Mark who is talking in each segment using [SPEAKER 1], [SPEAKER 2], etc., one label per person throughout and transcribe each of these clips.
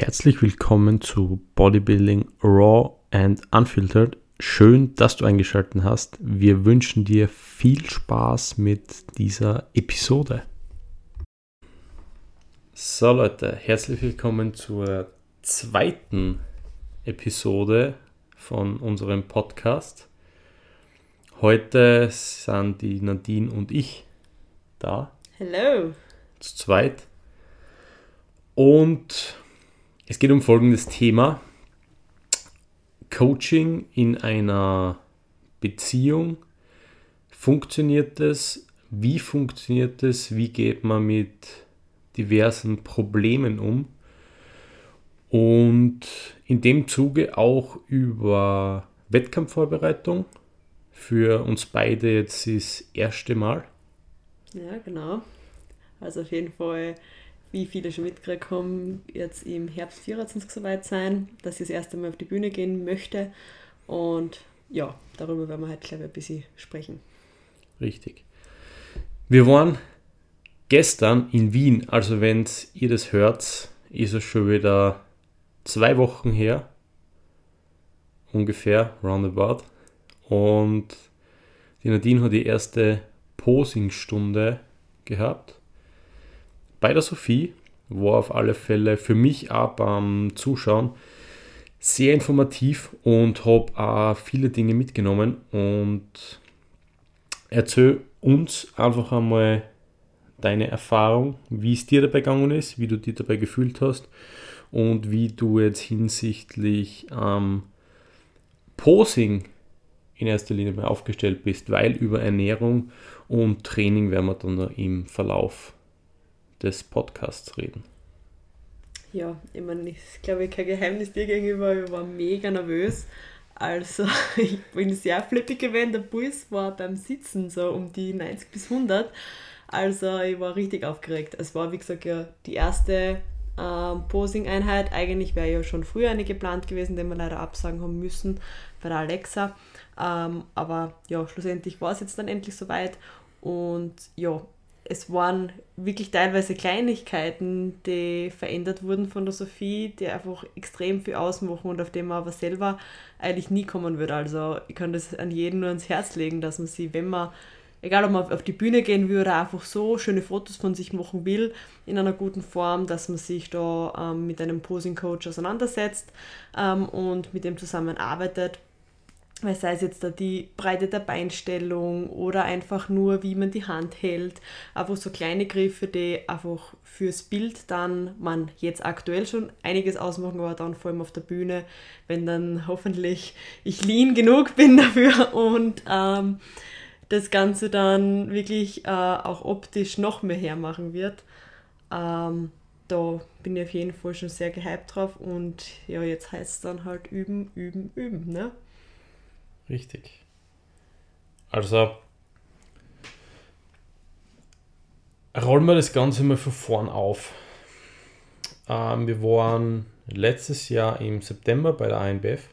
[SPEAKER 1] Herzlich willkommen zu Bodybuilding Raw and Unfiltered. Schön, dass du eingeschaltet hast. Wir wünschen dir viel Spaß mit dieser Episode. So Leute, herzlich willkommen zur zweiten Episode von unserem Podcast. Heute sind die Nadine und ich da.
[SPEAKER 2] Hello.
[SPEAKER 1] Zu zweit. Und es geht um folgendes Thema. Coaching in einer Beziehung. Funktioniert es? Wie funktioniert es? Wie geht man mit diversen Problemen um? Und in dem Zuge auch über Wettkampfvorbereitung. Für uns beide jetzt das erste Mal.
[SPEAKER 2] Ja, genau. Also auf jeden Fall, wie viele schon mitgekriegt haben, jetzt im Herbst 24 soweit sein, dass ich das erste Mal auf die Bühne gehen möchte. Und ja, darüber werden wir heute, glaube ich, ein bisschen sprechen.
[SPEAKER 1] Richtig. Wir waren gestern in Wien, also wenn ihr das hört, ist es schon wieder zwei Wochen her, ungefähr, roundabout. Und die Nadine hat die erste Posingstunde gehabt. Bei der Sophie war auf alle Fälle für mich auch beim Zuschauen sehr informativ und habe auch viele Dinge mitgenommen und erzähl uns einfach einmal deine Erfahrung, wie es dir dabei gegangen ist, wie du dich dabei gefühlt hast und wie du jetzt hinsichtlich ähm, Posing in erster Linie aufgestellt bist, weil über Ernährung und Training werden wir dann im Verlauf des Podcasts reden.
[SPEAKER 2] Ja, ich meine, ich glaube, kein Geheimnis dir gegenüber, ich war mega nervös. Also, ich bin sehr flippig gewesen. Der Puls war beim Sitzen so um die 90 bis 100. Also, ich war richtig aufgeregt. Es war, wie gesagt, ja die erste ähm, Posing-Einheit. Eigentlich wäre ja schon früher eine geplant gewesen, die wir leider absagen haben müssen bei der Alexa. Ähm, aber ja, schlussendlich war es jetzt dann endlich soweit. Und ja, es waren wirklich teilweise Kleinigkeiten, die verändert wurden von der Sophie, die einfach extrem viel ausmachen und auf dem man aber selber eigentlich nie kommen würde. Also ich kann das an jeden nur ans Herz legen, dass man sie, wenn man, egal ob man auf die Bühne gehen will oder einfach so schöne Fotos von sich machen will, in einer guten Form, dass man sich da ähm, mit einem Posing-Coach auseinandersetzt ähm, und mit dem zusammenarbeitet weil sei es jetzt da die Breite der Beinstellung oder einfach nur, wie man die Hand hält, einfach so kleine Griffe, die einfach fürs Bild dann man jetzt aktuell schon einiges ausmachen, aber dann vor allem auf der Bühne, wenn dann hoffentlich ich lean genug bin dafür und ähm, das Ganze dann wirklich äh, auch optisch noch mehr hermachen wird. Ähm, da bin ich auf jeden Fall schon sehr gehypt drauf und ja, jetzt heißt es dann halt üben, üben, üben, ne?
[SPEAKER 1] Richtig. Also rollen wir das Ganze mal von vorn auf. Ähm, wir waren letztes Jahr im September bei der ANBF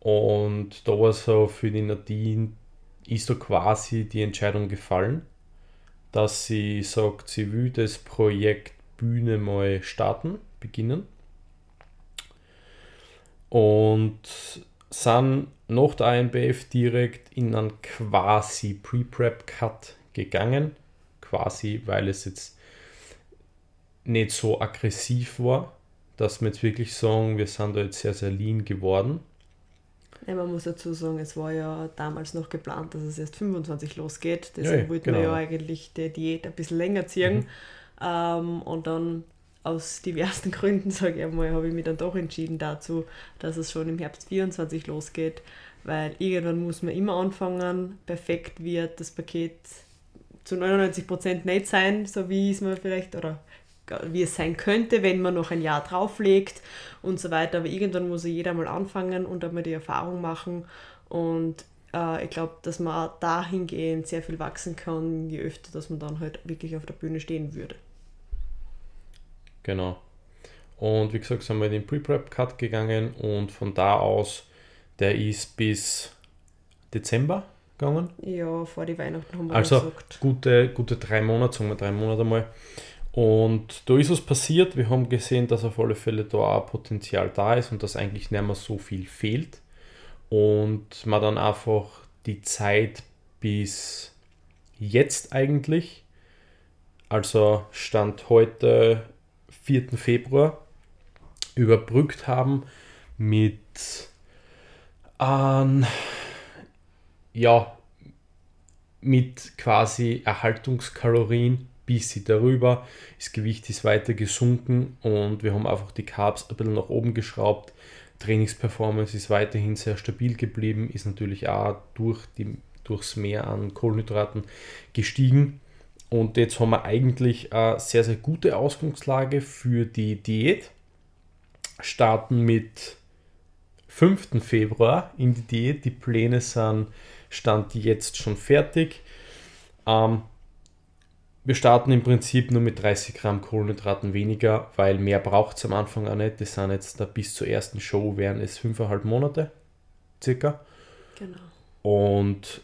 [SPEAKER 1] und da war so für die Nadine ist so quasi die Entscheidung gefallen, dass sie sagt, sie will das Projekt Bühne mal starten, beginnen. Und sind nach der INBF direkt in einen quasi Pre-Prep-Cut gegangen. Quasi, weil es jetzt nicht so aggressiv war, dass wir jetzt wirklich sagen, wir sind da jetzt sehr, sehr lean geworden.
[SPEAKER 2] Ja, man muss dazu sagen, es war ja damals noch geplant, dass es erst 25 losgeht. Deswegen ja, wollten genau. wir ja eigentlich die Diät ein bisschen länger ziehen. Mhm. Ähm, und dann aus diversen Gründen, sage ich einmal, habe ich mich dann doch entschieden dazu, dass es schon im Herbst 24 losgeht, weil irgendwann muss man immer anfangen. Perfekt wird das Paket zu 99% nicht sein, so wie es man vielleicht oder wie es sein könnte, wenn man noch ein Jahr drauflegt und so weiter. Aber irgendwann muss jeder mal anfangen und einmal die Erfahrung machen. Und äh, ich glaube, dass man dahingehend sehr viel wachsen kann, je öfter, dass man dann halt wirklich auf der Bühne stehen würde.
[SPEAKER 1] Genau. Und wie gesagt, sind wir in den Pre-Prep-Cut gegangen und von da aus, der ist bis Dezember gegangen.
[SPEAKER 2] Ja, vor die Weihnachten haben wir
[SPEAKER 1] also gesagt. Gute, gute drei Monate, sagen wir drei Monate mal. Und da ist was passiert. Wir haben gesehen, dass auf alle Fälle da auch Potenzial da ist und dass eigentlich nicht mehr so viel fehlt. Und man dann einfach die Zeit bis jetzt eigentlich, also Stand heute 4. Februar, überbrückt haben mit ähm, ja, mit quasi Erhaltungskalorien bis sie darüber. Das Gewicht ist weiter gesunken und wir haben einfach die Carbs ein bisschen nach oben geschraubt. Trainingsperformance ist weiterhin sehr stabil geblieben, ist natürlich auch durch die, durchs Mehr an Kohlenhydraten gestiegen. Und jetzt haben wir eigentlich eine sehr, sehr gute Ausgangslage für die Diät. Starten mit 5. Februar in die Diät. Die Pläne sind Stand jetzt schon fertig. Ähm, wir starten im Prinzip nur mit 30 Gramm Kohlenhydraten weniger, weil mehr braucht es am Anfang auch nicht. Das sind jetzt da bis zur ersten Show wären es 5,5 Monate circa. Genau. Und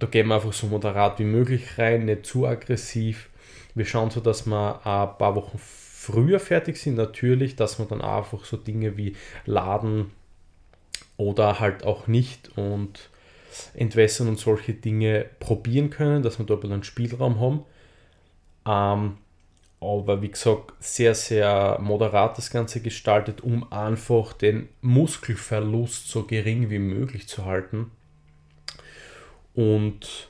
[SPEAKER 1] da gehen wir einfach so moderat wie möglich rein, nicht zu aggressiv. Wir schauen so, dass wir ein paar Wochen früher fertig sind, natürlich, dass wir dann einfach so Dinge wie Laden oder halt auch nicht und entwässern und solche Dinge probieren können, dass wir bisschen einen Spielraum haben. Ähm, aber wie gesagt, sehr, sehr moderat das Ganze gestaltet, um einfach den Muskelverlust so gering wie möglich zu halten und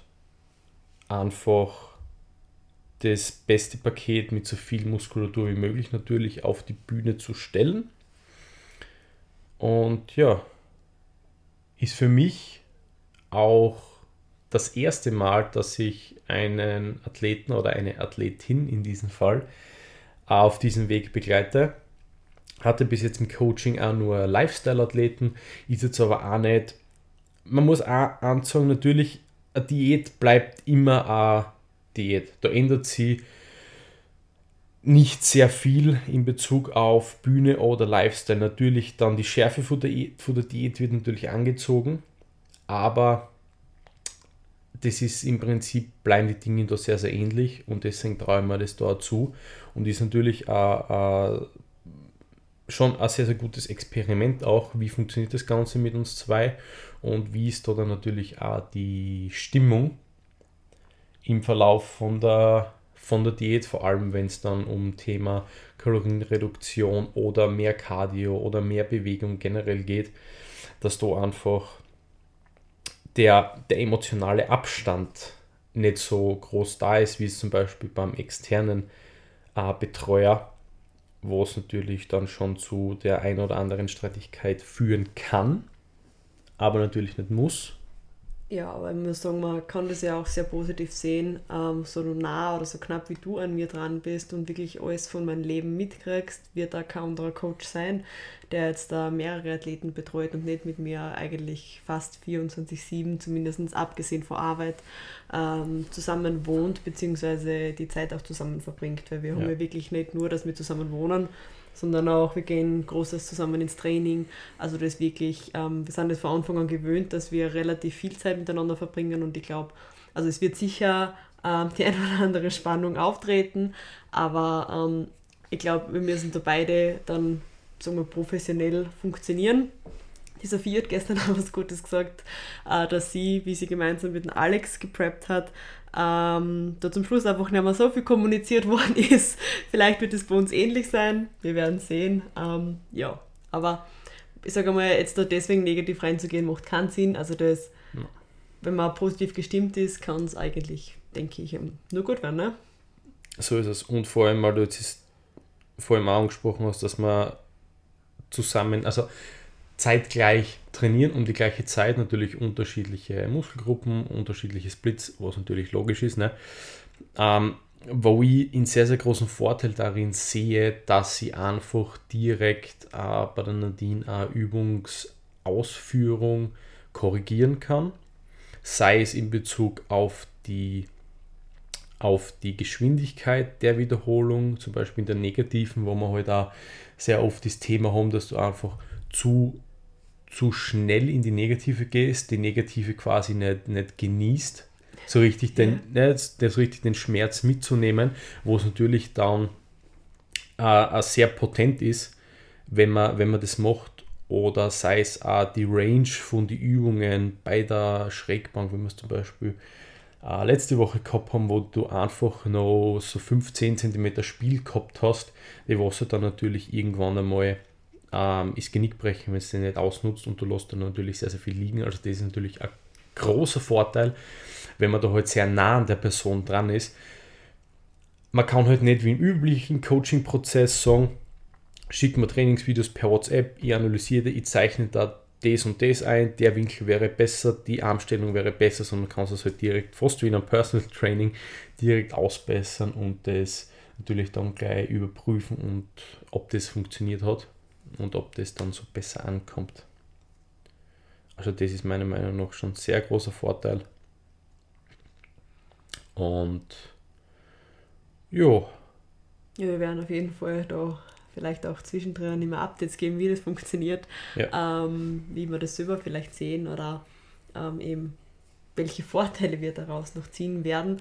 [SPEAKER 1] einfach das beste Paket mit so viel Muskulatur wie möglich natürlich auf die Bühne zu stellen. Und ja, ist für mich auch das erste Mal, dass ich einen Athleten oder eine Athletin in diesem Fall auf diesem Weg begleite. Hatte bis jetzt im Coaching auch nur Lifestyle-Athleten, ist jetzt aber auch nicht. Man muss auch anzeigen, natürlich, eine Diät bleibt immer eine Diät. Da ändert sie nicht sehr viel in Bezug auf Bühne oder Lifestyle. Natürlich dann die Schärfe von der, von der Diät wird natürlich angezogen, aber das ist im Prinzip, bleiben die Dinge da sehr, sehr ähnlich und deswegen traue mir das da zu und ist natürlich äh, äh, schon ein sehr, sehr gutes Experiment auch, wie funktioniert das Ganze mit uns zwei und wie ist da dann natürlich auch die Stimmung im Verlauf von der von der Diät, vor allem wenn es dann um Thema Kalorienreduktion oder mehr Cardio oder mehr Bewegung generell geht, dass da einfach der, der emotionale Abstand nicht so groß da ist, wie es zum Beispiel beim externen äh, Betreuer, wo es natürlich dann schon zu der ein oder anderen Streitigkeit führen kann, aber natürlich nicht muss.
[SPEAKER 2] Ja, aber ich muss sagen, man kann das ja auch sehr positiv sehen, ähm, so nah oder so knapp wie du an mir dran bist und wirklich alles von meinem Leben mitkriegst, wird da kein anderer Coach sein, der jetzt da mehrere Athleten betreut und nicht mit mir eigentlich fast 24-7, zumindest abgesehen von Arbeit, ähm, zusammen wohnt, beziehungsweise die Zeit auch zusammen verbringt, weil wir ja. haben ja wirklich nicht nur, dass wir zusammen wohnen, sondern auch wir gehen Großes zusammen ins Training. Also das wirklich, ähm, wir sind das von Anfang an gewöhnt, dass wir relativ viel Zeit miteinander verbringen und ich glaube, also es wird sicher ähm, die eine oder andere Spannung auftreten, aber ähm, ich glaube, wir müssen da beide dann sagen wir, professionell funktionieren. Die Sophie hat gestern auch was Gutes gesagt, äh, dass sie, wie sie gemeinsam mit dem Alex gepreppt hat, ähm, da zum Schluss einfach nicht mehr so viel kommuniziert worden ist. Vielleicht wird es bei uns ähnlich sein, wir werden sehen. Ähm, ja, aber ich sage mal, jetzt da deswegen negativ reinzugehen, macht keinen Sinn. Also das, ja. wenn man positiv gestimmt ist, kann es eigentlich, denke ich, nur gut werden. Ne?
[SPEAKER 1] So ist es. Und vor allem, weil du jetzt vor allem auch angesprochen hast, dass man zusammen, also zeitgleich trainieren um die gleiche Zeit natürlich unterschiedliche Muskelgruppen, unterschiedliche Splits, was natürlich logisch ist. Ne? Ähm, wo ich einen sehr, sehr großen Vorteil darin sehe, dass sie einfach direkt äh, bei der Nadine eine Übungsausführung korrigieren kann, sei es in Bezug auf die, auf die Geschwindigkeit der Wiederholung, zum Beispiel in der negativen, wo wir halt auch sehr oft das Thema haben, dass du einfach zu zu schnell in die Negative gehst, die Negative quasi nicht, nicht genießt. so richtig den, ja. ne, das richtig den Schmerz mitzunehmen, wo es natürlich dann äh, sehr potent ist, wenn man, wenn man das macht. Oder sei es auch die Range von den Übungen bei der Schrägbank, wenn wir es zum Beispiel äh, letzte Woche gehabt haben, wo du einfach noch so 15 cm Spiel gehabt hast, die Wasser dann natürlich irgendwann einmal ähm, ist Genickbrechen, wenn es nicht ausnutzt und du lässt dann natürlich sehr, sehr viel liegen. Also das ist natürlich ein großer Vorteil, wenn man da halt sehr nah an der Person dran ist. Man kann halt nicht wie im üblichen Coaching-Prozess sagen, schick mir Trainingsvideos per WhatsApp, ich analysiere, ich zeichne da das und das ein, der Winkel wäre besser, die Armstellung wäre besser, sondern man kann es halt direkt, fast wie in einem Personal Training, direkt ausbessern und das natürlich dann gleich überprüfen und ob das funktioniert hat und ob das dann so besser ankommt. Also das ist meiner Meinung nach schon ein sehr großer Vorteil. Und ja.
[SPEAKER 2] Ja, wir werden auf jeden Fall da vielleicht auch zwischendrin immer Updates geben, wie das funktioniert, ja. ähm, wie wir das selber vielleicht sehen oder ähm, eben welche Vorteile wir daraus noch ziehen werden.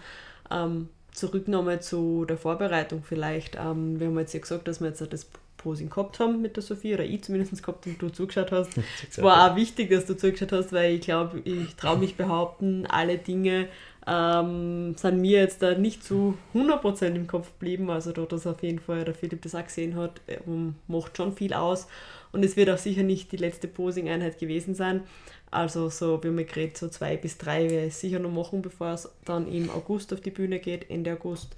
[SPEAKER 2] Ähm, zurück nochmal zu der Vorbereitung vielleicht. Ähm, wir haben jetzt ja gesagt, dass wir jetzt das Posing gehabt haben mit der Sophie, oder ich zumindest gehabt und du zugeschaut hast. Es war auch wichtig, dass du zugeschaut hast, weil ich glaube, ich traue mich behaupten, alle Dinge ähm, sind mir jetzt da nicht zu 100% im Kopf geblieben. Also da das auf jeden Fall der Philipp das auch gesehen hat, ähm, macht schon viel aus. Und es wird auch sicher nicht die letzte Posing-Einheit gewesen sein. Also so, wie man geredet, so zwei bis drei werde ich sicher noch machen, bevor es dann im August auf die Bühne geht, Ende August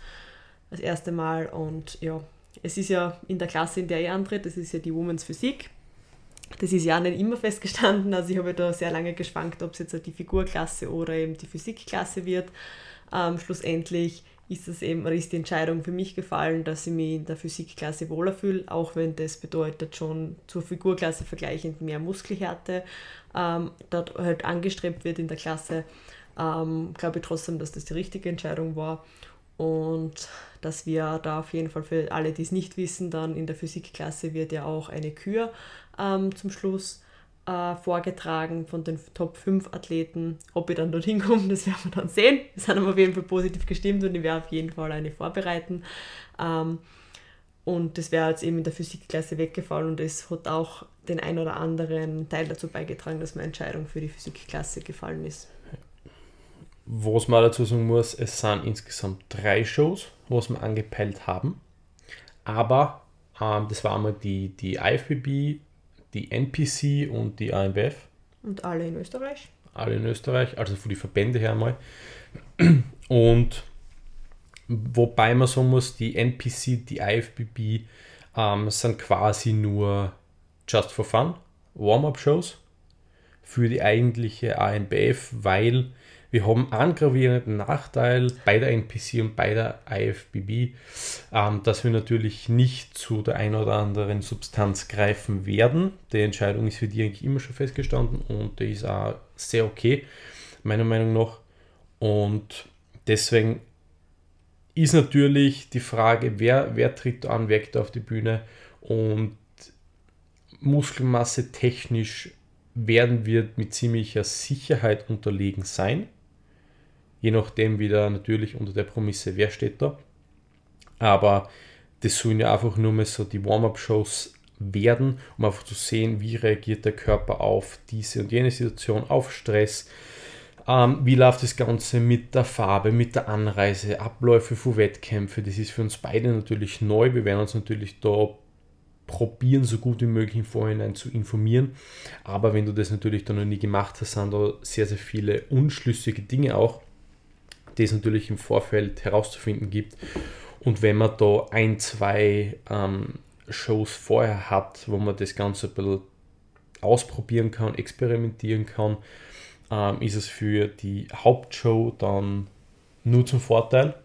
[SPEAKER 2] das erste Mal. Und ja, es ist ja in der Klasse, in der ich antritt, das ist ja die Women's Physik. Das ist ja nicht immer festgestanden, also ich habe da sehr lange geschwankt, ob es jetzt die Figurklasse oder eben die Physikklasse wird. Ähm, schlussendlich ist es eben, ist die Entscheidung für mich gefallen, dass ich mich in der Physikklasse wohler fühle, auch wenn das bedeutet schon zur Figurklasse vergleichend mehr Muskelhärte ähm, dort halt angestrebt wird in der Klasse. Ähm, glaube ich trotzdem, dass das die richtige Entscheidung war und dass wir da auf jeden Fall für alle, die es nicht wissen, dann in der Physikklasse wird ja auch eine Kür ähm, zum Schluss äh, vorgetragen von den Top 5 Athleten. Ob ich dann dorthin komme, das werden wir dann sehen. Wir sind aber auf jeden Fall positiv gestimmt und ich werde auf jeden Fall eine vorbereiten. Ähm, und das wäre jetzt eben in der Physikklasse weggefallen und es hat auch den ein oder anderen Teil dazu beigetragen, dass meine Entscheidung für die Physikklasse gefallen ist.
[SPEAKER 1] Was man dazu sagen muss, es sind insgesamt drei Shows, was wir angepeilt haben. Aber ähm, das war einmal die, die IFBB, die NPC und die AMBF.
[SPEAKER 2] Und alle in Österreich?
[SPEAKER 1] Alle in Österreich, also von den Verbände her einmal. Und wobei man sagen muss, die NPC, die IFBB ähm, sind quasi nur just for fun, Warm-up-Shows für die eigentliche ANBF, weil wir haben einen gravierenden Nachteil bei der NPC und bei der IFBB, ähm, dass wir natürlich nicht zu der ein oder anderen Substanz greifen werden. Die Entscheidung ist für die eigentlich immer schon festgestanden und die ist auch sehr okay, meiner Meinung nach. Und deswegen ist natürlich die Frage, wer, wer tritt an, wer geht auf die Bühne und Muskelmasse technisch werden wir mit ziemlicher Sicherheit unterlegen sein je nachdem wieder natürlich unter der Prämisse, wer steht da. Aber das sollen ja einfach nur mal so die Warm-up-Shows werden, um einfach zu sehen, wie reagiert der Körper auf diese und jene Situation, auf Stress. Ähm, wie läuft das Ganze mit der Farbe, mit der Anreise, Abläufe für Wettkämpfe. Das ist für uns beide natürlich neu. Wir werden uns natürlich da probieren, so gut wie möglich im Vorhinein zu informieren. Aber wenn du das natürlich dann noch nie gemacht hast, sind da sehr, sehr viele unschlüssige Dinge auch es natürlich im Vorfeld herauszufinden gibt. Und wenn man da ein, zwei ähm, Shows vorher hat, wo man das Ganze ein bisschen ausprobieren kann, experimentieren kann, ähm, ist es für die Hauptshow dann nur zum Vorteil.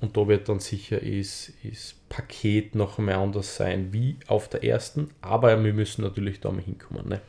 [SPEAKER 1] Und da wird dann sicher ist, ist Paket noch einmal anders sein wie auf der ersten. Aber wir müssen natürlich da mal hinkommen. Ne?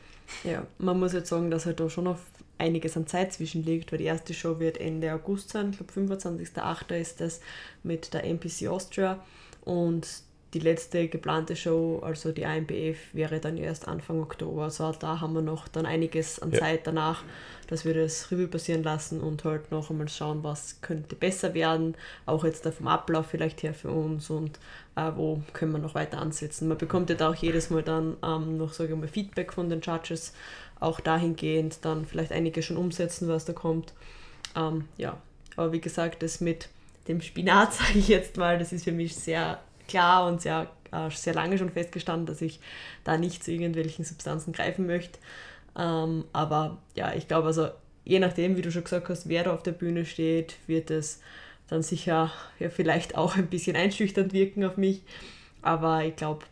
[SPEAKER 2] Ja, man muss jetzt sagen, dass halt da schon auf einiges an Zeit zwischenliegt, weil die erste Show wird Ende August sein, ich glaube 25.08. ist das mit der NPC Austria und die letzte geplante Show, also die IMBF, wäre dann erst Anfang Oktober. Also da haben wir noch dann einiges an ja. Zeit danach, dass wir das Revue passieren lassen und halt noch einmal schauen, was könnte besser werden, auch jetzt da vom Ablauf vielleicht her für uns und äh, wo können wir noch weiter ansetzen. Man bekommt ja da auch jedes Mal dann ähm, noch, sage ich mal, Feedback von den Judges, auch dahingehend dann vielleicht einige schon umsetzen, was da kommt. Ähm, ja, aber wie gesagt, das mit dem Spinat, sage ich jetzt mal, das ist für mich sehr klar und sehr, äh, sehr lange schon festgestanden, dass ich da nicht zu irgendwelchen Substanzen greifen möchte. Ähm, aber ja, ich glaube, also je nachdem, wie du schon gesagt hast, wer da auf der Bühne steht, wird es dann sicher ja, vielleicht auch ein bisschen einschüchternd wirken auf mich. Aber ich glaube,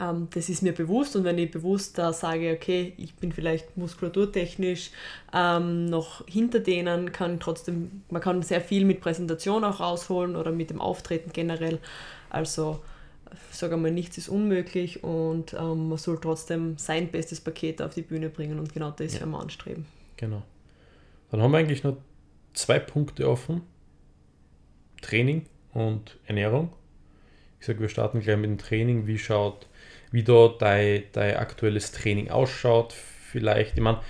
[SPEAKER 2] ähm, das ist mir bewusst und wenn ich bewusst da sage, okay, ich bin vielleicht muskulaturtechnisch ähm, noch hinter denen, kann trotzdem, man kann sehr viel mit Präsentation auch rausholen oder mit dem Auftreten generell. Also sage mal, nichts ist unmöglich und ähm, man soll trotzdem sein bestes Paket auf die Bühne bringen und genau das ja. werden wir anstreben.
[SPEAKER 1] Genau. Dann haben wir eigentlich noch zwei Punkte offen. Training und Ernährung. Ich sage, wir starten gleich mit dem Training. Wie schaut, wie da dein, dein aktuelles Training ausschaut? Vielleicht, ich meine,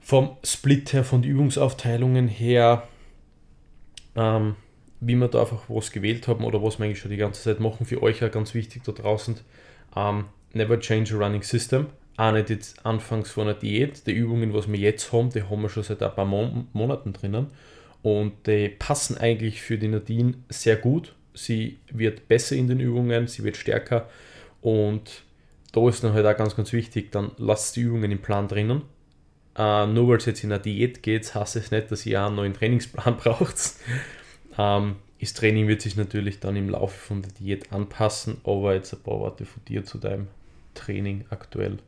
[SPEAKER 1] vom Split her, von den Übungsaufteilungen her, ähm, wie wir da einfach was gewählt haben oder was wir eigentlich schon die ganze Zeit machen. Für euch ja ganz wichtig da draußen. Ähm, never change a running system. Auch nicht jetzt anfangs von einer Diät. Die Übungen, was wir jetzt haben, die haben wir schon seit ein paar Mon Monaten drinnen. Und die passen eigentlich für die Nadine sehr gut. Sie wird besser in den Übungen, sie wird stärker. Und da ist dann halt auch ganz, ganz wichtig, dann lasst die Übungen im Plan drinnen. Uh, nur weil es jetzt in eine Diät geht, heißt es nicht, dass ihr einen neuen Trainingsplan braucht. Ähm, das Training wird sich natürlich dann im Laufe von der Diät anpassen, aber jetzt ein paar Worte von dir zu deinem Training aktuell.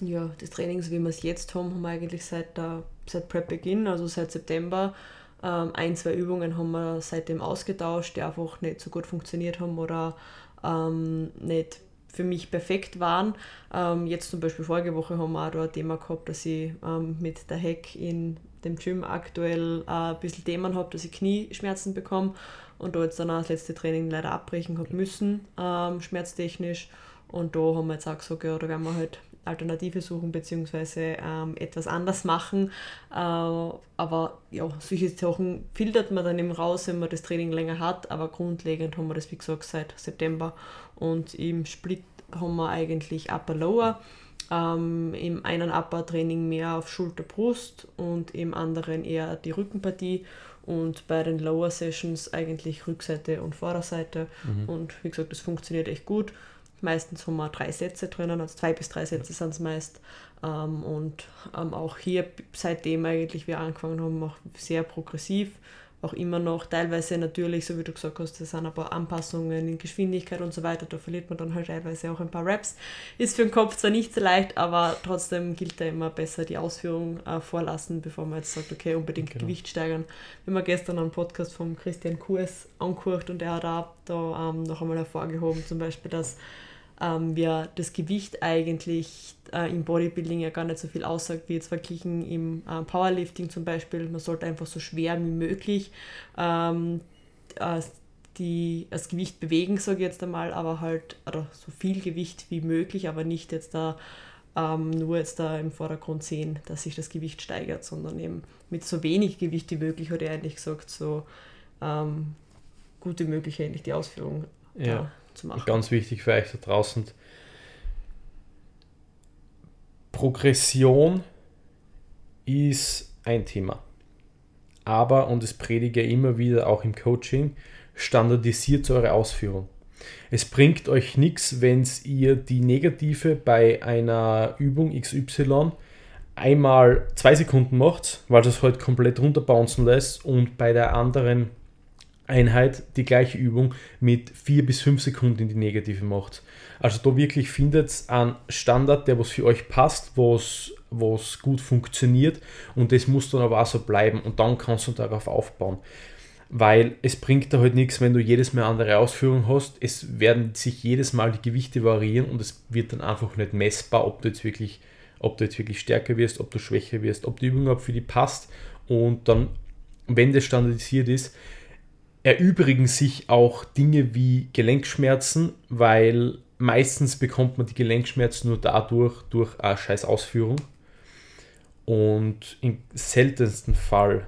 [SPEAKER 2] Ja, das Training, so wie wir es jetzt haben, haben wir eigentlich seit, der, seit Prep-Beginn, also seit September, ähm, ein, zwei Übungen haben wir seitdem ausgetauscht, die einfach nicht so gut funktioniert haben oder ähm, nicht für mich perfekt waren. Ähm, jetzt zum Beispiel vorige Woche haben wir auch da ein Thema gehabt, dass ich ähm, mit der Heck in dem Gym aktuell äh, ein bisschen Themen habe, dass ich Knieschmerzen bekomme und da jetzt dann auch das letzte Training leider abbrechen habe müssen, ähm, schmerztechnisch. Und da haben wir jetzt auch gesagt, ja, da werden wir halt Alternative suchen beziehungsweise ähm, etwas anders machen. Äh, aber ja, solche Sachen filtert man dann eben raus, wenn man das Training länger hat. Aber grundlegend haben wir das, wie gesagt, seit September. Und im Split haben wir eigentlich Upper Lower. Ähm, Im einen Upper-Training mehr auf Schulter-Brust und im anderen eher die Rückenpartie und bei den Lower Sessions eigentlich Rückseite und Vorderseite. Mhm. Und wie gesagt, das funktioniert echt gut. Meistens haben wir drei Sätze drinnen, also zwei bis drei Sätze sind es meist. Ähm, und ähm, auch hier, seitdem eigentlich wir angefangen haben, auch sehr progressiv auch immer noch teilweise natürlich, so wie du gesagt hast, das sind ein paar Anpassungen in Geschwindigkeit und so weiter, da verliert man dann halt teilweise auch ein paar Raps. Ist für den Kopf zwar nicht so leicht, aber trotzdem gilt da immer besser die Ausführung äh, vorlassen, bevor man jetzt sagt, okay, unbedingt genau. Gewicht steigern. Wir haben gestern einen Podcast von Christian Kurs angehört und er hat auch da ähm, noch einmal hervorgehoben, zum Beispiel, dass ähm, wir das Gewicht eigentlich äh, im Bodybuilding ja gar nicht so viel aussagt, wie jetzt verglichen im äh, Powerlifting zum Beispiel. Man sollte einfach so schwer wie möglich ähm, äh, die, das Gewicht bewegen, sage ich jetzt einmal, aber halt oder so viel Gewicht wie möglich, aber nicht jetzt da ähm, nur jetzt da im Vordergrund sehen, dass sich das Gewicht steigert, sondern eben mit so wenig Gewicht wie möglich, hat er eigentlich gesagt, so ähm, gut wie möglich eigentlich die Ausführung
[SPEAKER 1] ja zu machen. Ganz wichtig für euch da draußen. Progression ist ein Thema. Aber, und das predige immer wieder auch im Coaching, standardisiert eure Ausführung. Es bringt euch nichts, wenn ihr die Negative bei einer Übung XY einmal zwei Sekunden macht, weil das halt komplett runterbouncen lässt und bei der anderen Einheit die gleiche Übung mit vier bis fünf Sekunden in die Negative macht. Also da wirklich findet einen Standard, der was für euch passt, was, was gut funktioniert und das muss dann aber auch so bleiben und dann kannst du darauf aufbauen. Weil es bringt da halt nichts, wenn du jedes Mal andere Ausführungen hast. Es werden sich jedes Mal die Gewichte variieren und es wird dann einfach nicht messbar, ob du jetzt wirklich, ob du jetzt wirklich stärker wirst, ob du schwächer wirst, ob die Übung überhaupt für dich passt. Und dann, wenn das standardisiert ist, erübrigen sich auch Dinge wie Gelenkschmerzen, weil meistens bekommt man die Gelenkschmerzen nur dadurch, durch eine scheiß Ausführung. Und im seltensten Fall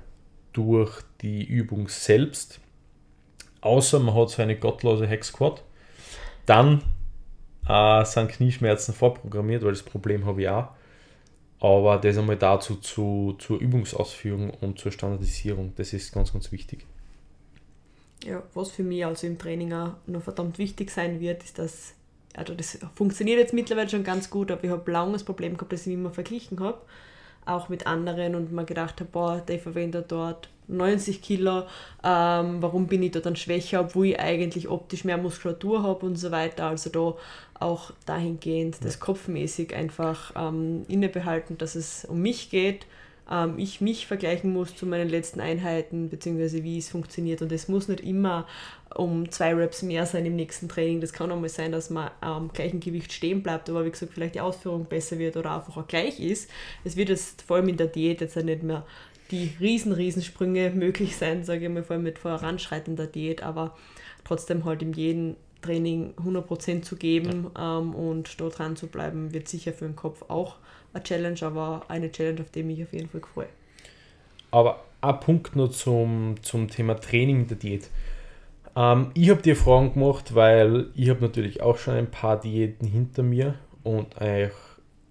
[SPEAKER 1] durch die Übung selbst. Außer man hat so eine gottlose Hex-Squat. Dann äh, sind Knieschmerzen vorprogrammiert, weil das Problem habe ich auch. Aber das einmal dazu zu, zur Übungsausführung und zur Standardisierung, das ist ganz, ganz wichtig.
[SPEAKER 2] Ja, was für mich also im Training auch noch verdammt wichtig sein wird, ist, dass, also das funktioniert jetzt mittlerweile schon ganz gut, aber ich habe lange das Problem gehabt, dass ich mich immer verglichen habe, auch mit anderen und mir gedacht habe, boah, der verwendet dort 90 Kilo, ähm, warum bin ich da dann schwächer, obwohl ich eigentlich optisch mehr Muskulatur habe und so weiter. Also da auch dahingehend das kopfmäßig einfach ähm, innebehalten, dass es um mich geht ähm, ich mich vergleichen muss zu meinen letzten Einheiten, beziehungsweise wie es funktioniert. Und es muss nicht immer um zwei Reps mehr sein im nächsten Training. Das kann auch mal sein, dass man am gleichen Gewicht stehen bleibt, aber wie gesagt, vielleicht die Ausführung besser wird oder einfach auch gleich ist. Es wird jetzt vor allem in der Diät jetzt auch nicht mehr die riesen, riesen Sprünge möglich sein, sage ich mal, vor allem mit voranschreitender Diät, aber trotzdem halt in jedem Training 100% zu geben ähm, und da dran zu bleiben, wird sicher für den Kopf auch eine Challenge, aber eine Challenge, auf die ich mich auf jeden Fall freue.
[SPEAKER 1] Aber ein Punkt noch zum, zum Thema Training der Diät. Ähm, ich habe dir Fragen gemacht, weil ich habe natürlich auch schon ein paar Diäten hinter mir und eigentlich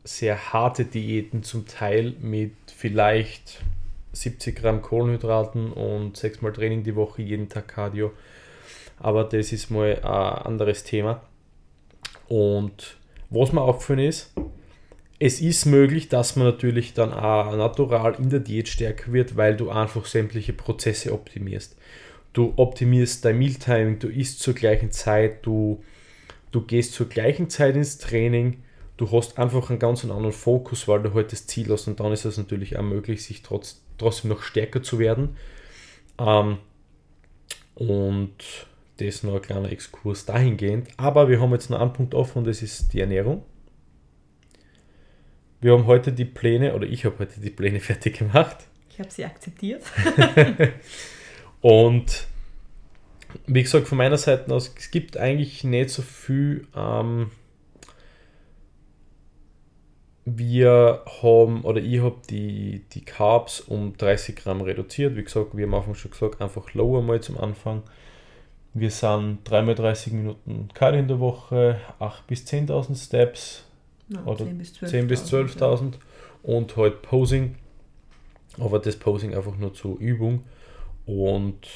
[SPEAKER 1] sehr harte Diäten zum Teil mit vielleicht 70 Gramm Kohlenhydraten und sechsmal Training die Woche, jeden Tag Cardio. Aber das ist mal ein anderes Thema. Und was mir aufgefallen ist, es ist möglich, dass man natürlich dann auch natural in der Diät stärker wird, weil du einfach sämtliche Prozesse optimierst. Du optimierst dein Mealtiming, du isst zur gleichen Zeit, du, du gehst zur gleichen Zeit ins Training, du hast einfach einen ganz anderen Fokus, weil du halt das Ziel hast und dann ist es natürlich auch möglich, sich trotz, trotzdem noch stärker zu werden. Ähm, und das noch ein kleiner Exkurs dahingehend. Aber wir haben jetzt noch einen Punkt offen und das ist die Ernährung. Wir haben heute die Pläne, oder ich habe heute die Pläne fertig gemacht.
[SPEAKER 2] Ich habe sie akzeptiert.
[SPEAKER 1] und wie gesagt, von meiner Seite aus, es gibt eigentlich nicht so viel. Ähm, wir haben, oder ich habe die, die Carbs um 30 Gramm reduziert. Wie gesagt, wir haben am Anfang schon gesagt, einfach lower mal zum Anfang. Wir sind 3 mal 30 Minuten Cardio in der Woche, 8 bis 10.000 Steps, oder 10 bis 12.000 bis 12 ja. und halt Posing. Aber das Posing einfach nur zur Übung. Und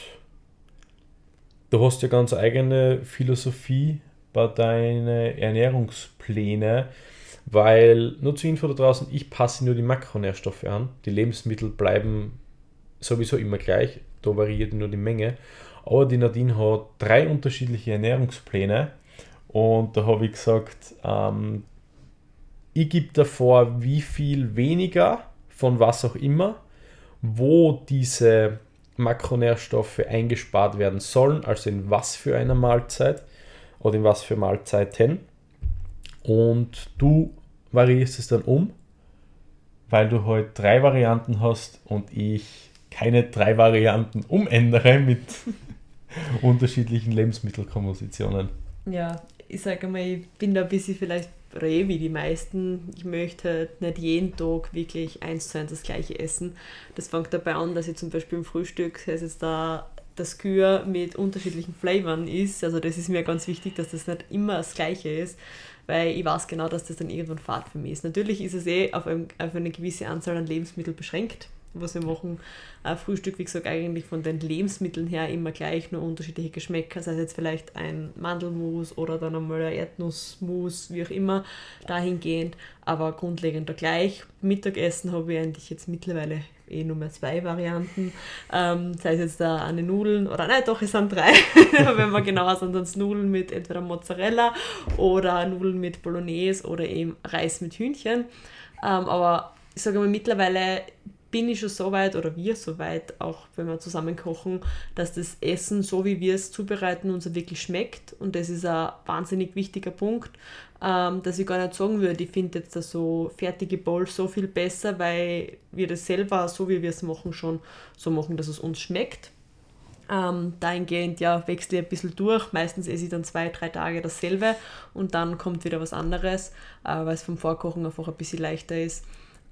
[SPEAKER 1] du hast ja ganz eigene Philosophie bei deinen Ernährungspläne, weil nur zur Info da draußen, ich passe nur die Makronährstoffe an. Die Lebensmittel bleiben sowieso immer gleich, da variiert nur die Menge. Aber die Nadine hat drei unterschiedliche Ernährungspläne und da habe ich gesagt, ähm, ich gebe davor, wie viel weniger von was auch immer, wo diese Makronährstoffe eingespart werden sollen, also in was für einer Mahlzeit oder in was für Mahlzeiten. Und du variierst es dann um, weil du heute halt drei Varianten hast und ich keine drei Varianten umändere mit unterschiedlichen Lebensmittelkompositionen.
[SPEAKER 2] Ja, ich sage mal, ich bin da ein bisschen vielleicht Reh wie die meisten. Ich möchte nicht jeden Tag wirklich eins zu eins das gleiche essen. Das fängt dabei an, dass ich zum Beispiel im Frühstück, sei es jetzt da das Kühe mit unterschiedlichen Flavoren ist. Also das ist mir ganz wichtig, dass das nicht immer das gleiche ist, weil ich weiß genau, dass das dann irgendwann Fahrt für mich ist. Natürlich ist es eh auf, ein, auf eine gewisse Anzahl an Lebensmitteln beschränkt was wir machen. Ein Frühstück, wie gesagt, eigentlich von den Lebensmitteln her immer gleich, nur unterschiedliche Geschmäcker, sei es jetzt vielleicht ein Mandelmus oder dann einmal ein Erdnussmus, wie auch immer, dahingehend, aber grundlegend gleich. Mittagessen habe ich eigentlich jetzt mittlerweile eh nur mehr zwei Varianten, ähm, sei es jetzt da eine Nudeln oder nein, doch, es sind drei, wenn wir genauer sind, dann Nudeln mit entweder Mozzarella oder Nudeln mit Bolognese oder eben Reis mit Hühnchen. Ähm, aber ich sage mal, mittlerweile bin ich schon so weit oder wir so weit, auch wenn wir zusammen kochen, dass das Essen, so wie wir es zubereiten, uns wirklich schmeckt. Und das ist ein wahnsinnig wichtiger Punkt, ähm, dass ich gar nicht sagen würde, ich finde jetzt das so fertige Bowls so viel besser, weil wir das selber, so wie wir es machen, schon so machen, dass es uns schmeckt. Ähm, dahingehend ja, wechsle ich ein bisschen durch. Meistens esse ich dann zwei, drei Tage dasselbe und dann kommt wieder was anderes, äh, weil es vom Vorkochen einfach ein bisschen leichter ist.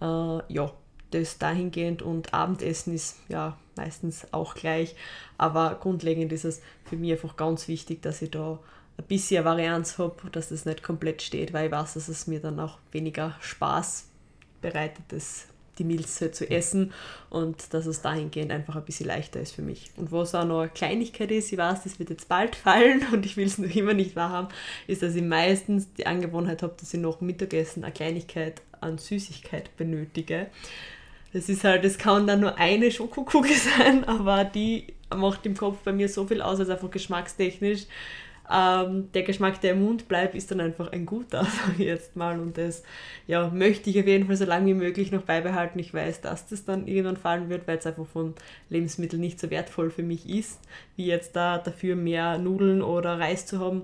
[SPEAKER 2] Äh, ja, das dahingehend und Abendessen ist ja meistens auch gleich, aber grundlegend ist es für mich einfach ganz wichtig, dass ich da ein bisschen Varianz habe, dass das nicht komplett steht, weil ich weiß, dass es mir dann auch weniger Spaß bereitet, das, die Meals halt zu essen und dass es dahingehend einfach ein bisschen leichter ist für mich. Und was auch noch eine Kleinigkeit ist, ich weiß, das wird jetzt bald fallen und ich will es noch immer nicht wahrhaben, ist, dass ich meistens die Angewohnheit habe, dass ich nach Mittagessen eine Kleinigkeit an Süßigkeit benötige. Das ist halt, es kann dann nur eine Schokokugel sein, aber die macht im Kopf bei mir so viel aus, als einfach geschmackstechnisch. Ähm, der Geschmack, der im Mund bleibt, ist dann einfach ein guter, sage ich jetzt mal. Und das ja, möchte ich auf jeden Fall so lange wie möglich noch beibehalten. Ich weiß, dass das dann irgendwann fallen wird, weil es einfach von Lebensmitteln nicht so wertvoll für mich ist, wie jetzt da dafür mehr Nudeln oder Reis zu haben.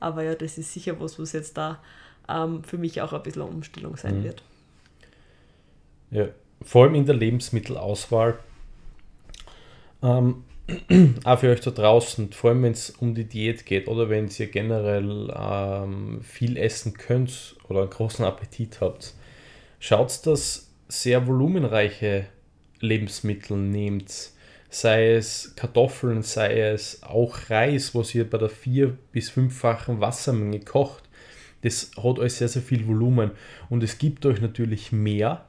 [SPEAKER 2] Aber ja, das ist sicher was, was jetzt da ähm, für mich auch ein bisschen eine Umstellung sein mhm. wird.
[SPEAKER 1] Ja, vor allem in der Lebensmittelauswahl. Ähm, auch für euch da draußen, vor allem wenn es um die Diät geht oder wenn ihr generell ähm, viel essen könnt oder einen großen Appetit habt, schaut, dass sehr volumenreiche Lebensmittel nehmt. Sei es Kartoffeln, sei es auch Reis, was ihr bei der vier- bis fünffachen Wassermenge kocht. Das hat euch sehr, sehr viel Volumen und es gibt euch natürlich mehr,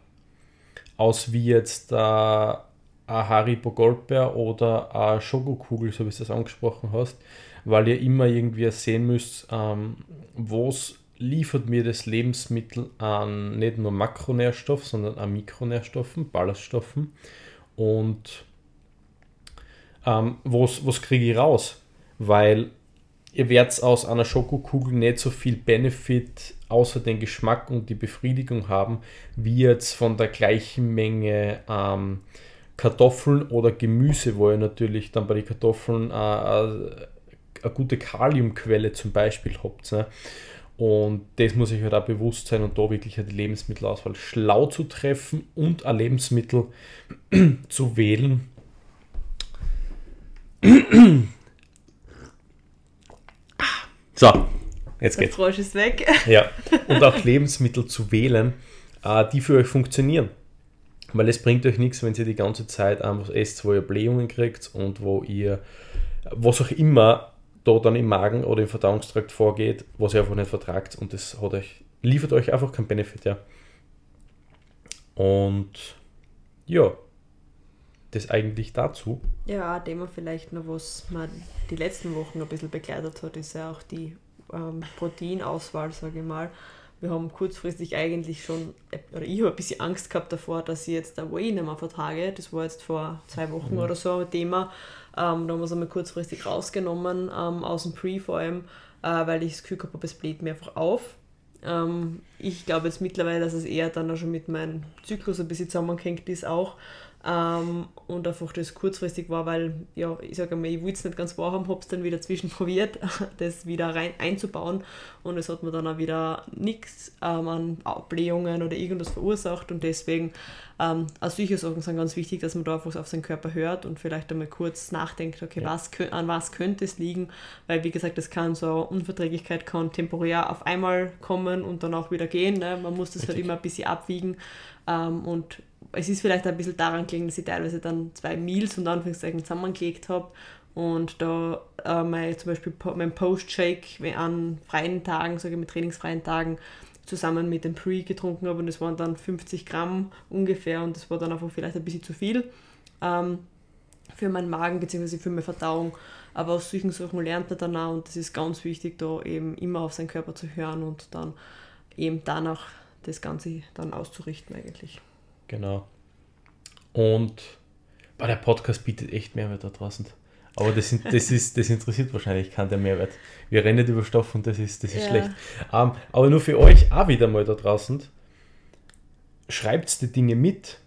[SPEAKER 1] aus wie jetzt äh, ein Haribo Goldbeer oder eine Schokokugel, so wie du das angesprochen hast, weil ihr immer irgendwie sehen müsst, ähm, was liefert mir das Lebensmittel an nicht nur Makronährstoff, sondern an Mikronährstoffen, Ballaststoffen und ähm, was, was kriege ich raus? Weil ihr werdet aus einer Schokokugel nicht so viel Benefit außer den Geschmack und die Befriedigung haben, wie jetzt von der gleichen Menge ähm, Kartoffeln oder Gemüse, wo ihr natürlich dann bei den Kartoffeln äh, äh, eine gute Kaliumquelle zum Beispiel habt. Ne? Und das muss ich halt auch bewusst sein und da wirklich die Lebensmittelauswahl schlau zu treffen und ein Lebensmittel zu wählen. So, jetzt geht's.
[SPEAKER 2] Der Frosch ist weg.
[SPEAKER 1] Ja, und auch Lebensmittel zu wählen, äh, die für euch funktionieren. Weil es bringt euch nichts, wenn ihr die ganze Zeit einfach esst, wo ihr Blähungen kriegt und wo ihr, was auch immer da dann im Magen oder im Verdauungstrakt vorgeht, was ihr einfach nicht vertragt und das hat euch, liefert euch einfach keinen Benefit, ja. Und ja, das eigentlich dazu.
[SPEAKER 2] Ja, ein Thema vielleicht noch, was man die letzten Wochen ein bisschen begleitet hat, ist ja auch die ähm, Proteinauswahl, sage ich mal wir haben kurzfristig eigentlich schon, oder ich habe ein bisschen Angst gehabt davor, dass ich jetzt der Whey nicht mehr vertrage. Das war jetzt vor zwei Wochen mhm. oder so ein Thema. Ähm, da haben wir es einmal kurzfristig rausgenommen, ähm, aus dem Pre vor allem, äh, weil ich das Gefühl habe, es bläht mir einfach auf. Ähm, ich glaube jetzt mittlerweile, dass es eher dann auch schon mit meinem Zyklus ein bisschen zusammengehängt ist auch. Ähm, und einfach das kurzfristig war, weil, ja, ich sage mal, ich wollte es nicht ganz wahrhaben, habe es dann wieder zwischen probiert, das wieder rein einzubauen und es hat mir dann auch wieder nichts ähm, an Blähungen oder irgendwas verursacht und deswegen, ähm, auch solche Sachen sind ganz wichtig, dass man da einfach auf seinen Körper hört und vielleicht einmal kurz nachdenkt, okay, ja. was, an was könnte es liegen, weil wie gesagt, das kann so Unverträglichkeit kann temporär auf einmal kommen und dann auch wieder gehen, ne? man muss das halt Richtig. halt immer ein bisschen abwiegen ähm, und es ist vielleicht ein bisschen daran gelegen, dass ich teilweise dann zwei Meals und Anführungszeichen zusammengelegt habe und da äh, mein, zum Beispiel mein Post-Shake an freien Tagen, sage ich mit trainingsfreien Tagen, zusammen mit dem Pre getrunken habe und das waren dann 50 Gramm ungefähr und das war dann einfach vielleicht ein bisschen zu viel ähm, für meinen Magen bzw. für meine Verdauung. Aber aus solchen Sachen lernt man dann auch und das ist ganz wichtig, da eben immer auf seinen Körper zu hören und dann eben danach das Ganze dann auszurichten eigentlich.
[SPEAKER 1] Genau. Und boah, der Podcast bietet echt Mehrwert da draußen. Aber das, sind, das, ist, das interessiert wahrscheinlich keinen der Mehrwert. Wir rennen über Stoff und das ist, das ist ja. schlecht. Um, ähm, aber nur für euch auch wieder mal da draußen. Schreibt die Dinge mit,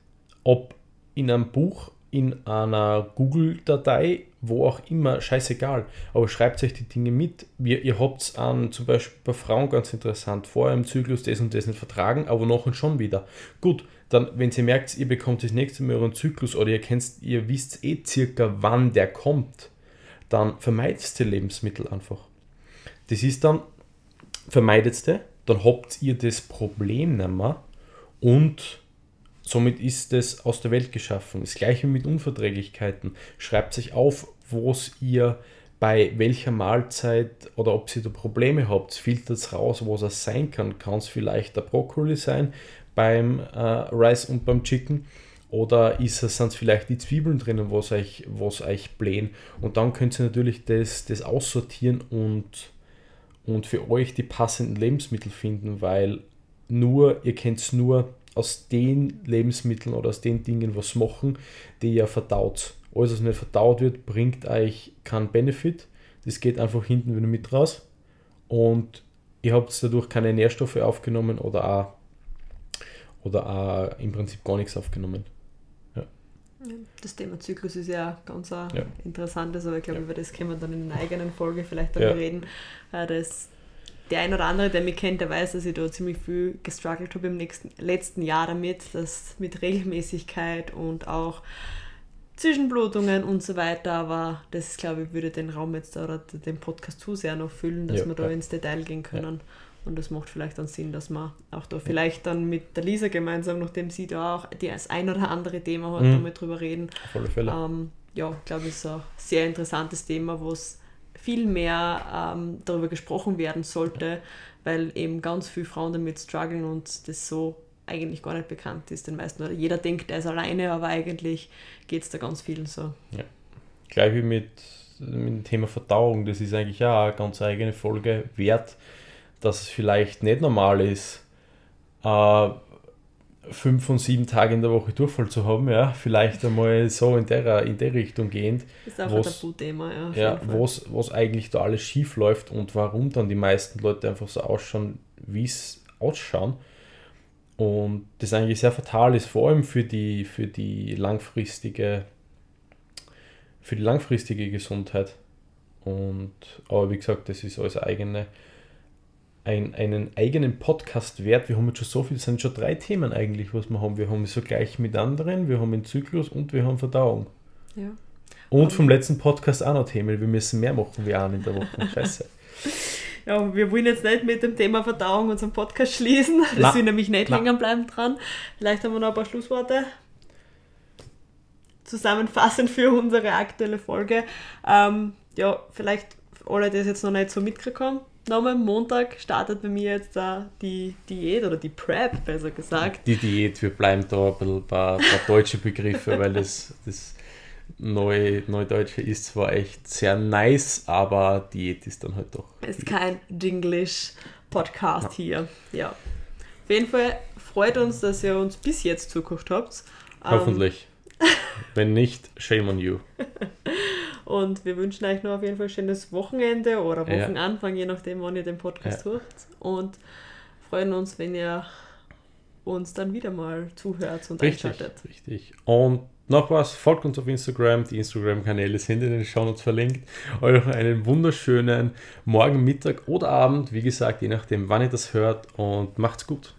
[SPEAKER 1] ob in einem Buch, in einer Google-Datei, wo auch immer, scheißegal. Aber schreibt euch die Dinge mit. Ihr, ihr habt an, zum Beispiel bei Frauen ganz interessant, vor einem Zyklus das und das nicht vertragen, aber noch und schon wieder. Gut, dann, wenn ihr merkt, ihr bekommt das nächste Mal euren Zyklus oder ihr kennt, ihr wisst eh circa, wann der kommt, dann vermeidet ihr Lebensmittel einfach. Das ist dann, vermeidet ihr, dann habt ihr das Problem nicht mehr und somit ist es aus der Welt geschaffen. Das gleiche mit Unverträglichkeiten. Schreibt sich auf, wo ihr bei welcher Mahlzeit oder ob ihr da Probleme habt, filtert es raus, was es sein kann. Kann es vielleicht der Brokkoli sein beim äh, Rice und beim Chicken oder ist es, sind es vielleicht die Zwiebeln drinnen, was euch, was euch blähen. Und dann könnt ihr natürlich das, das aussortieren und, und für euch die passenden Lebensmittel finden, weil nur, ihr könnt es nur aus den Lebensmitteln oder aus den Dingen was machen, die ihr verdaut alles, was nicht verdaut wird, bringt euch keinen Benefit. Das geht einfach hinten wieder mit raus. Und ihr habt dadurch keine Nährstoffe aufgenommen oder auch, oder auch im Prinzip gar nichts aufgenommen. Ja.
[SPEAKER 2] Das Thema Zyklus ist ja ganz ja. interessantes, aber ich glaube, ja. über das können wir dann in einer eigenen Folge vielleicht dann ja. reden. Äh, das, der ein oder andere, der mich kennt, der weiß, dass ich da ziemlich viel gestruggelt habe im nächsten, letzten Jahr damit, dass mit Regelmäßigkeit und auch Zwischenblutungen und so weiter, aber das, glaube ich, würde den Raum jetzt oder den Podcast zu sehr noch füllen, dass ja, wir da ja. ins Detail gehen können. Ja. Und das macht vielleicht dann Sinn, dass man auch da vielleicht dann mit der Lisa gemeinsam, nachdem sie da auch das ein oder andere Thema hat, mhm. mal drüber reden. Auf alle Fälle. Ähm, ja, glaube ich, ist ein sehr interessantes Thema, wo es viel mehr ähm, darüber gesprochen werden sollte, weil eben ganz viele Frauen damit strugglen und das so eigentlich gar nicht bekannt ist den meisten. Oder jeder denkt, er ist alleine, aber eigentlich geht es da ganz vielen so.
[SPEAKER 1] Ja. Gleich wie mit, mit dem Thema Verdauung, das ist eigentlich auch eine ganz eigene Folge wert, dass es vielleicht nicht normal ist, äh, fünf von sieben Tagen in der Woche Durchfall zu haben, ja, vielleicht einmal so in der, in der Richtung gehend.
[SPEAKER 2] Ist auch ein Tabuthema, ja.
[SPEAKER 1] Ja, was, was eigentlich da alles schief läuft und warum dann die meisten Leute einfach so ausschauen, wie es ausschauen. Und das eigentlich sehr fatal ist, vor allem für die, für die langfristige, für die langfristige Gesundheit. Und, aber wie gesagt, das ist als eigene, ein, einen eigenen Podcast wert. Wir haben jetzt schon so viel, es sind schon drei Themen eigentlich, was wir haben. Wir haben so gleich mit anderen, wir haben den Zyklus und wir haben Verdauung.
[SPEAKER 2] Ja.
[SPEAKER 1] Und vom letzten Podcast auch noch Themen. Wir müssen mehr machen wie einen in der Woche. Scheiße.
[SPEAKER 2] ja, wir wollen jetzt nicht mit dem Thema Verdauung unseren Podcast schließen. Das sind nämlich nicht na. hängen bleiben dran. Vielleicht haben wir noch ein paar Schlussworte zusammenfassend für unsere aktuelle Folge. Ähm, ja, vielleicht alle, die das jetzt noch nicht so mitgekriegt haben. Nochmal, Montag startet bei mir jetzt da die Diät oder die Prep, besser gesagt.
[SPEAKER 1] Die Diät, wir bleiben da ein bisschen bei, bei deutsche Begriffe, weil das, das Neu, Neudeutsche ist zwar echt sehr nice, aber Diät ist dann halt doch.
[SPEAKER 2] Ist kein Dinglish-Podcast ja. hier. Ja. Auf jeden Fall freut uns, dass ihr uns bis jetzt zugeguckt habt.
[SPEAKER 1] Hoffentlich. Ähm. Wenn nicht, shame on you.
[SPEAKER 2] Und wir wünschen euch noch auf jeden Fall ein schönes Wochenende oder Wochenanfang, ja. je nachdem, wann ihr den Podcast ja. hört. Und freuen uns, wenn ihr uns dann wieder mal zuhört und
[SPEAKER 1] richtig, einschaltet. Richtig. Und noch was, folgt uns auf Instagram, die Instagram-Kanäle sind in den Shownotes verlinkt. Euch einen wunderschönen Morgen, Mittag oder Abend, wie gesagt, je nachdem, wann ihr das hört und macht's gut.